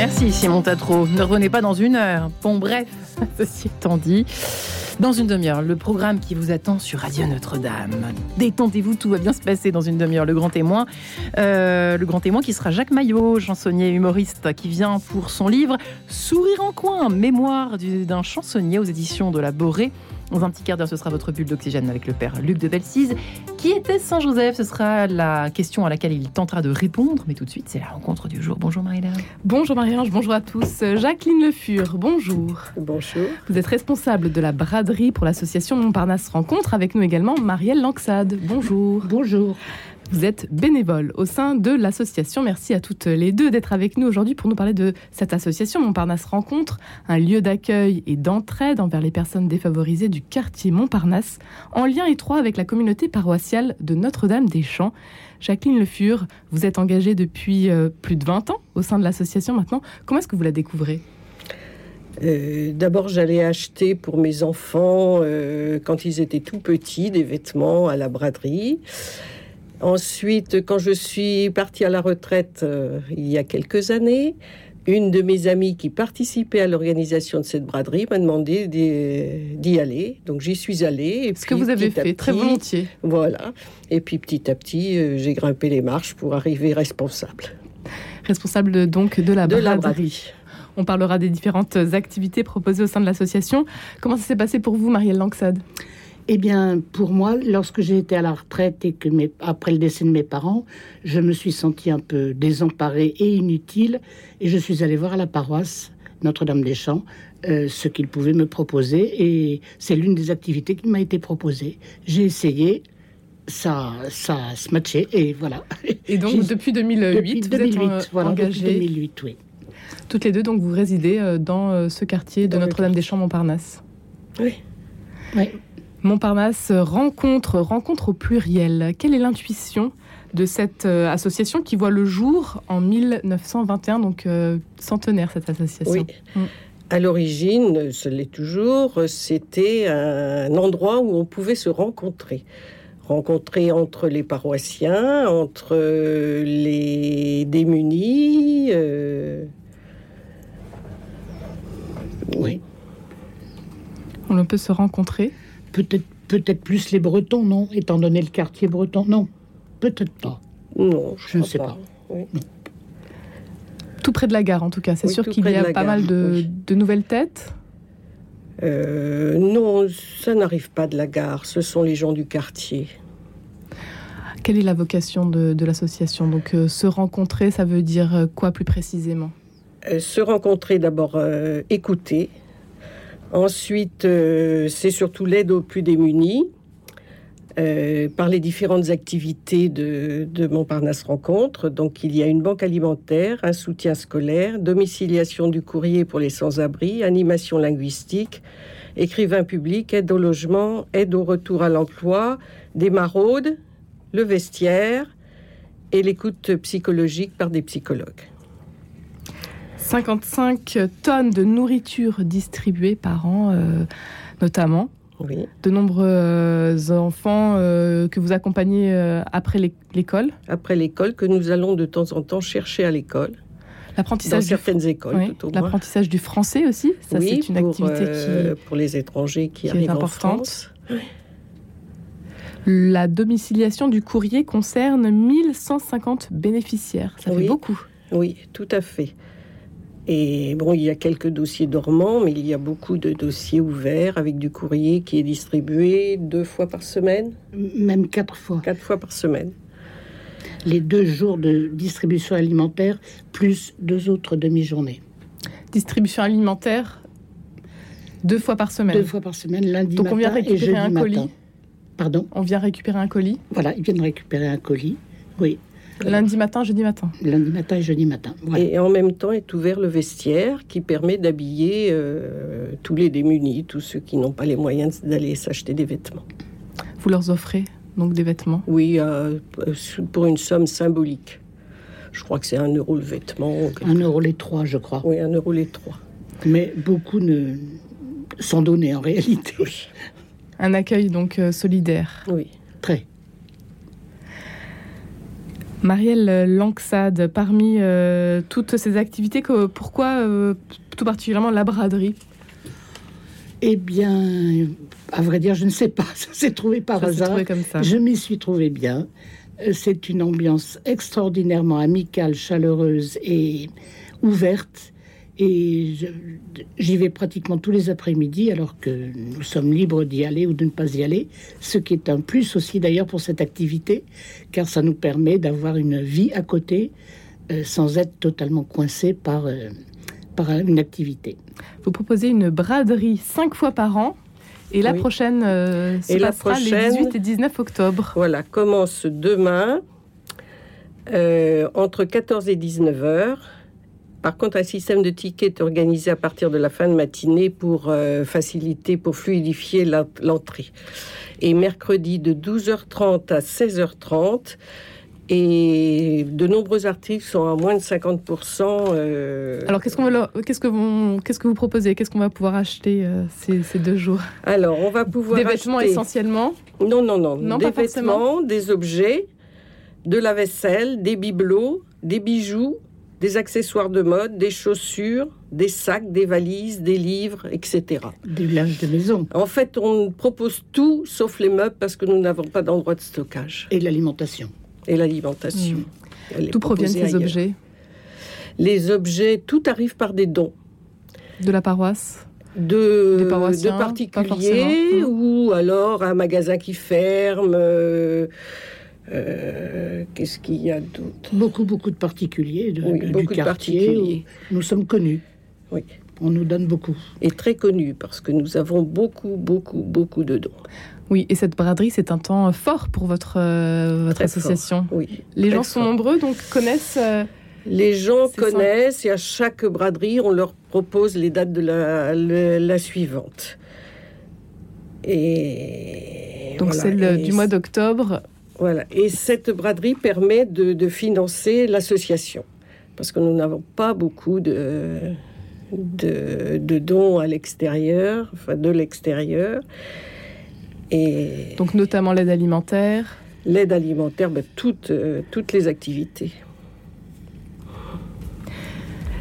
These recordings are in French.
Merci Simon Tatro. Ne revenez pas dans une heure. Bon bref, ceci étant dit, dans une demi-heure, le programme qui vous attend sur Radio Notre-Dame. Détendez-vous, tout va bien se passer dans une demi-heure. Le grand témoin, euh, le grand témoin qui sera Jacques Maillot, chansonnier humoriste, qui vient pour son livre Sourire en coin, mémoire d'un chansonnier aux éditions de la Borée. Dans un petit quart d'heure, ce sera votre bulle d'oxygène avec le père Luc de Belsize. Qui était Saint-Joseph Ce sera la question à laquelle il tentera de répondre. Mais tout de suite, c'est la rencontre du jour. Bonjour Marie-Laure. Bonjour Marie-Ange, bonjour à tous. Jacqueline Le Fur, bonjour. Bonjour. Vous êtes responsable de la braderie pour l'association Montparnasse Rencontre. Avec nous également Marielle Lanxade. Bonjour. Bonjour. Vous êtes bénévole au sein de l'association. Merci à toutes les deux d'être avec nous aujourd'hui pour nous parler de cette association Montparnasse Rencontre, un lieu d'accueil et d'entraide envers les personnes défavorisées du quartier Montparnasse, en lien étroit avec la communauté paroissiale de Notre-Dame-des-Champs. Jacqueline Le Fur, vous êtes engagée depuis euh, plus de 20 ans au sein de l'association maintenant. Comment est-ce que vous la découvrez? Euh, D'abord, j'allais acheter pour mes enfants, euh, quand ils étaient tout petits, des vêtements à la braderie. Ensuite, quand je suis partie à la retraite euh, il y a quelques années, une de mes amies qui participait à l'organisation de cette braderie m'a demandé d'y aller. Donc j'y suis allée. Ce que vous avez fait, très volontiers. Voilà. Et puis petit à petit, euh, j'ai grimpé les marches pour arriver responsable. Responsable donc de la braderie. De la braderie. On parlera des différentes activités proposées au sein de l'association. Comment ça s'est passé pour vous, Marielle Langsade eh bien, pour moi, lorsque j'ai été à la retraite et que après le décès de mes parents, je me suis sentie un peu désemparée et inutile, et je suis allée voir à la paroisse Notre-Dame-des-Champs euh, ce qu'ils pouvaient me proposer, et c'est l'une des activités qui m'a été proposée. J'ai essayé, ça, ça se matchait, et voilà. Et donc, depuis 2008, depuis 2008, vous êtes voilà, engagées. Depuis 2008, oui. Toutes les deux, donc, vous résidez euh, dans euh, ce quartier de Notre-Dame-des-Champs, Montparnasse. Oui. Oui. Montparnasse rencontre, rencontre au pluriel. Quelle est l'intuition de cette euh, association qui voit le jour en 1921, donc euh, centenaire cette association? Oui. À l'origine, ce l'est toujours, c'était un endroit où on pouvait se rencontrer. Rencontrer entre les paroissiens, entre les démunis. euh, Oui. On peut se rencontrer. Peut-être peut-être plus les Bretons, non Étant donné le quartier breton, non. Peut-être pas. Non, je, Je ne sais pas. pas. Oui. Tout près de la gare, en tout cas. C'est Oui, sûr qu'il y a pas gare, mal de, oui. de nouvelles têtes. Euh, non, ça n'arrive pas de la gare. Ce sont les gens du quartier. Quelle est la vocation de, de l'association? Donc, euh, se rencontrer, ça veut dire euh, quoi plus précisément? Euh, se rencontrer d'abord, euh, écouter. Ensuite, euh, c'est surtout l'aide aux plus démunis euh, par les différentes activités de, de Montparnasse Rencontre. Donc, il y a une banque alimentaire, un soutien scolaire, domiciliation du courrier pour les sans-abri, animation linguistique, écrivain public, aide au logement, aide au retour à l'emploi, des maraudes, le vestiaire et l'écoute psychologique par des psychologues. 55 tonnes de nourriture distribuées par an, euh, notamment. Oui. De nombreux euh, enfants euh, que vous accompagnez euh, après l'é- l'école. après l'école que nous allons de temps en temps chercher à l'école, dans L'apprentissage du, certaines écoles oui, tout au moins. l'apprentissage du français aussi. Ça, oui, c'est une pour, activité euh, pour les étrangers qui, qui est en importante. France. qui. La domiciliation du courrier concerne 1150 bénéficiaires. Ça fait beaucoup. Oui, tout à fait. Et bon, il y a quelques dossiers dormants, mais il y a beaucoup de dossiers ouverts avec du courrier qui est distribué deux fois par semaine, Même quatre fois. quatre fois par semaine. Les deux jours de distribution alimentaire, plus deux autres demi-journées. Distribution alimentaire deux fois par semaine. Deux fois par semaine, lundi Donc on vient matin et récupérer jeudi un matin. colis. Pardon? On vient récupérer un colis? Voilà, ils viennent récupérer un colis. Oui, lundi matin, jeudi matin. lundi matin et jeudi matin. Voilà. Et en même temps est ouvert le vestiaire qui permet d'habiller euh, tous les démunis, tous ceux qui n'ont pas les moyens d'aller s'acheter des vêtements. Vous leur offrez donc des vêtements? Oui, euh, pour une somme symbolique. Je crois que c'est un euro le vêtement. Un euro les trois, je crois. Oui, un euro les trois. Mais beaucoup ne sont donnés en réalité. Un accueil donc euh, solidaire. Oui. Très. Marielle Lanxade, parmi euh, toutes ces activités, que, pourquoi euh, tout particulièrement la braderie? Eh bien, à vrai dire, je ne sais pas. Ça s'est trouvé par Ça hasard. trouvé comme ça. Je m'y suis trouvée bien. Euh, C'est une ambiance extraordinairement amicale, chaleureuse et ouverte. Et j'y vais pratiquement tous les après-midi, alors que nous sommes libres d'y aller ou de ne pas y aller. Ce qui est un plus aussi d'ailleurs pour cette activité, car ça nous permet d'avoir une vie à côté euh, sans être totalement coincé par, euh, par une activité. Vous proposez une braderie cinq fois par an. Et la Oui. prochaine euh, se Et la passera prochaine- les 18 et 19 octobre. Voilà, commence demain euh, entre 14 et 19 heures. Par contre, un système de tickets est organisé à partir de la fin de matinée pour euh, faciliter, pour fluidifier l'entrée. Et mercredi de 12h30 à 16h30. Et de nombreux articles sont à moins de 50%. euh, Alors, qu'est-ce qu'on va qu'est-ce que vous, qu'est-ce que vous proposez? Qu'est-ce qu'on va pouvoir acheter euh, ces, ces deux jours? Alors, on va pouvoir Des vêtements acheter- essentiellement? Non, non, non. Non, des forcément. vêtements, des objets, de la vaisselle, des bibelots, des bijoux, des accessoires de mode, des chaussures, des sacs, des valises, des livres, etc. Du linge de maison En fait, on propose tout sauf les meubles parce que nous n'avons pas d'endroit de stockage et l'alimentation. et l'alimentation. Est D'où proviennent proposée ces ailleurs. objets Les objets, tout arrive par des dons. De la paroisse de, de particuliers forcément. ou alors un magasin qui ferme. euh, euh, Qu'est-ce qu'il y a d'autre? Beaucoup, beaucoup de particuliers de, Oui, de- du beaucoup quartier. nous sommes connus. Oui. On nous donne beaucoup. Et très connu parce que nous avons beaucoup, beaucoup, beaucoup de dons. Oui, et cette braderie, c'est un temps fort pour votre, euh, votre Très association. Oui. Les gens sont fort. nombreux, donc connaissent. euh, Les gens connaissent et à chaque braderie, on leur propose les dates de la, la suivante. Et donc voilà. celle Et du mois d'octobre. Voilà. Et cette braderie permet de, de financer l'association. Parce que nous n'avons pas beaucoup de, de, de dons à l'extérieur, enfin de l'extérieur. Et Donc notamment l'aide alimentaire. l'aide alimentaire, ben, toutes, euh, toutes les activités.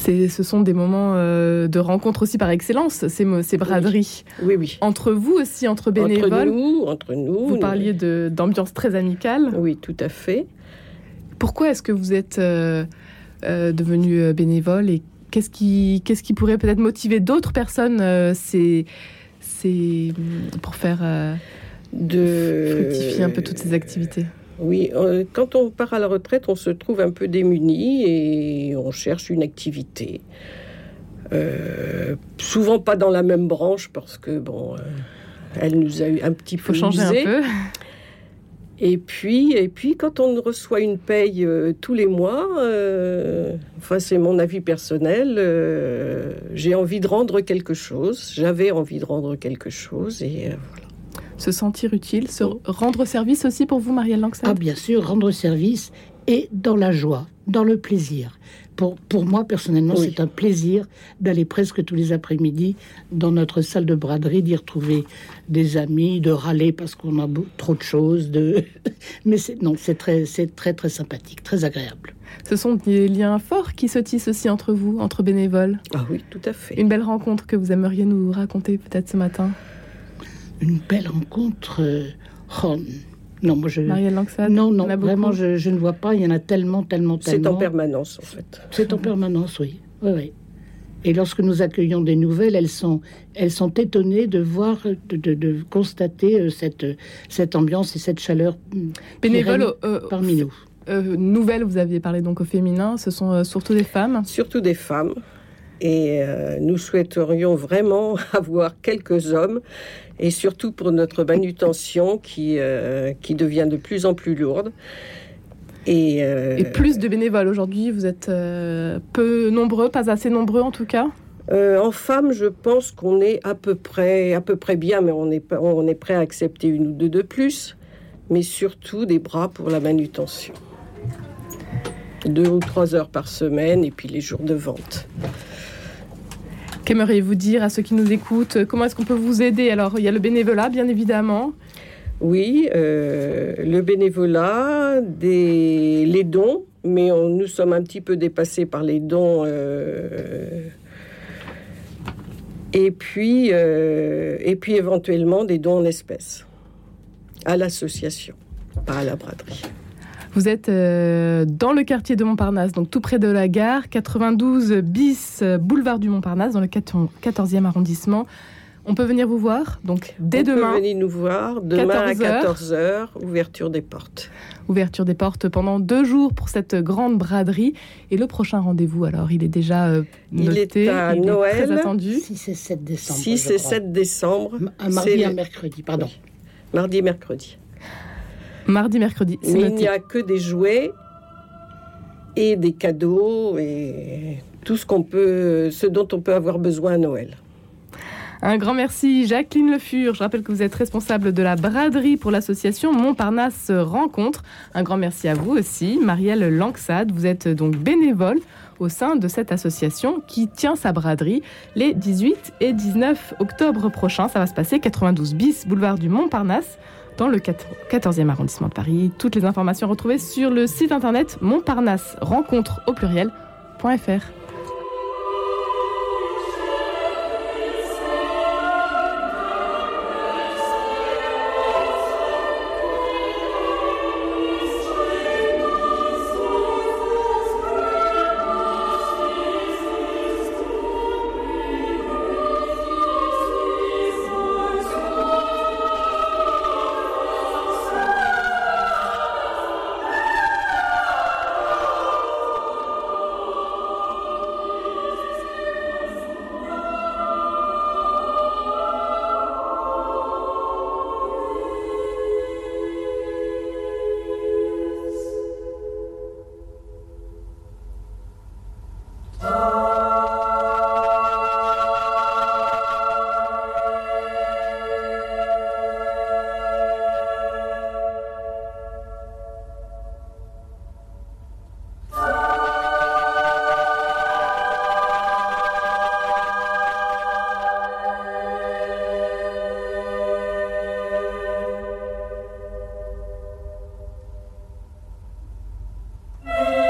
C'est, ce sont des moments euh, de rencontre aussi par excellence, ces, ces braderies. Oui, oui. Entre vous aussi, entre bénévoles. Entre nous, entre nous. vous parliez d'ambiance très amicale. Oui, tout à fait. Pourquoi est-ce que vous êtes euh, euh, devenu bénévole et qu'est-ce qui, qu'est-ce qui pourrait peut-être motiver d'autres personnes c'est, c'est, pour faire De... fructifier un peu toutes ces activités? Oui, euh, quand on part à la retraite, on se trouve un peu démuni et on cherche une activité. Euh, souvent pas dans la même branche parce que bon, euh, elle nous a eu un petit peu changer un peu. Et puis, et puis, quand on reçoit une paye euh, tous les mois, enfin c'est mon avis personnel, j'ai envie de rendre quelque chose. J'avais envie de rendre quelque chose et voilà. Se sentir utile, se rendre service aussi pour vous, Marielle Langsat Ah, bien sûr, rendre service et dans la joie, dans le plaisir. Pour, pour moi, personnellement, Oui. c'est un plaisir d'aller presque tous les après-midi dans notre salle de braderie, d'y retrouver des amis, de râler parce qu'on a trop de choses. De... Mais c'est, non, c'est très, c'est très, très sympathique, très agréable. Ce sont des liens forts qui se tissent aussi entre vous, entre bénévoles. Ah oui, tout à fait. Une belle rencontre que vous aimeriez nous raconter peut-être ce matin, Une belle rencontre. euh, oh, non, moi je. Non, non, vraiment, je, je ne vois pas. Il y en a tellement, tellement, C'est en tellement. permanence en fait. C'est en permanence, oui. oui, oui. Et lorsque nous accueillons des nouvelles, elles sont, elles sont étonnées de voir, de, de- de constater euh, cette, cette ambiance et cette chaleur mm, règne euh, parmi nous. euh, nouvelles, vous aviez parlé donc au féminin, ce sont surtout des femmes. surtout des femmes. Et euh, nous souhaiterions vraiment avoir quelques hommes, et surtout pour notre manutention qui, euh, qui devient de plus en plus lourde. Et, euh, Et plus de bénévoles aujourd'hui, vous êtes euh, peu nombreux, pas assez nombreux en tout cas. euh, en femmes, je pense qu'on est à peu près, à peu près bien, mais on est, on est prêt à accepter une ou deux de plus, mais surtout des bras pour la manutention. Deux ou trois heures par semaine, et puis les jours de vente. Qu'aimeriez-vous dire à ceux qui nous écoutent? Comment est-ce qu'on peut vous aider? Alors, il y a le bénévolat, bien évidemment. Oui, euh, le bénévolat, des, les dons, mais on, nous sommes un petit peu dépassés par les dons. euh, et, puis, euh, et puis éventuellement des dons en espèces à l'association, pas à la braderie. Vous êtes euh, dans le quartier de Montparnasse, donc tout près de la gare, 92 bis euh, boulevard du Montparnasse, dans le 14e arrondissement. On peut venir vous voir, donc dès on demain, peut venir nous voir demain à 14 14h, ouverture des portes. ouverture des portes pendant deux jours pour cette grande braderie. Et le prochain rendez-vous, alors, il est déjà euh, Il noté, est à il Noël. est très attendu. 6 et 7 décembre. 6 je et crois. 7 décembre, Un mardi c'est et un mercredi, pardon. mardi et mercredi. Mardi, mercredi, Mais il n'y a que des jouets et des cadeaux et tout ce qu'on peut, ce dont on peut avoir besoin à Noël. Un grand merci, Jacqueline Le Fur. Je rappelle que vous êtes responsable de la braderie pour l'association Montparnasse Rencontre. Un grand merci à vous aussi, Marielle Langsade. Vous êtes donc bénévole au sein de cette association qui tient sa braderie les 18 et 19 octobre prochains. Ça va se passer 92 bis, boulevard du Montparnasse, dans le 14e arrondissement de Paris. Toutes les informations retrouvées sur le site internet montparnasse rencontre au pluriel.fr.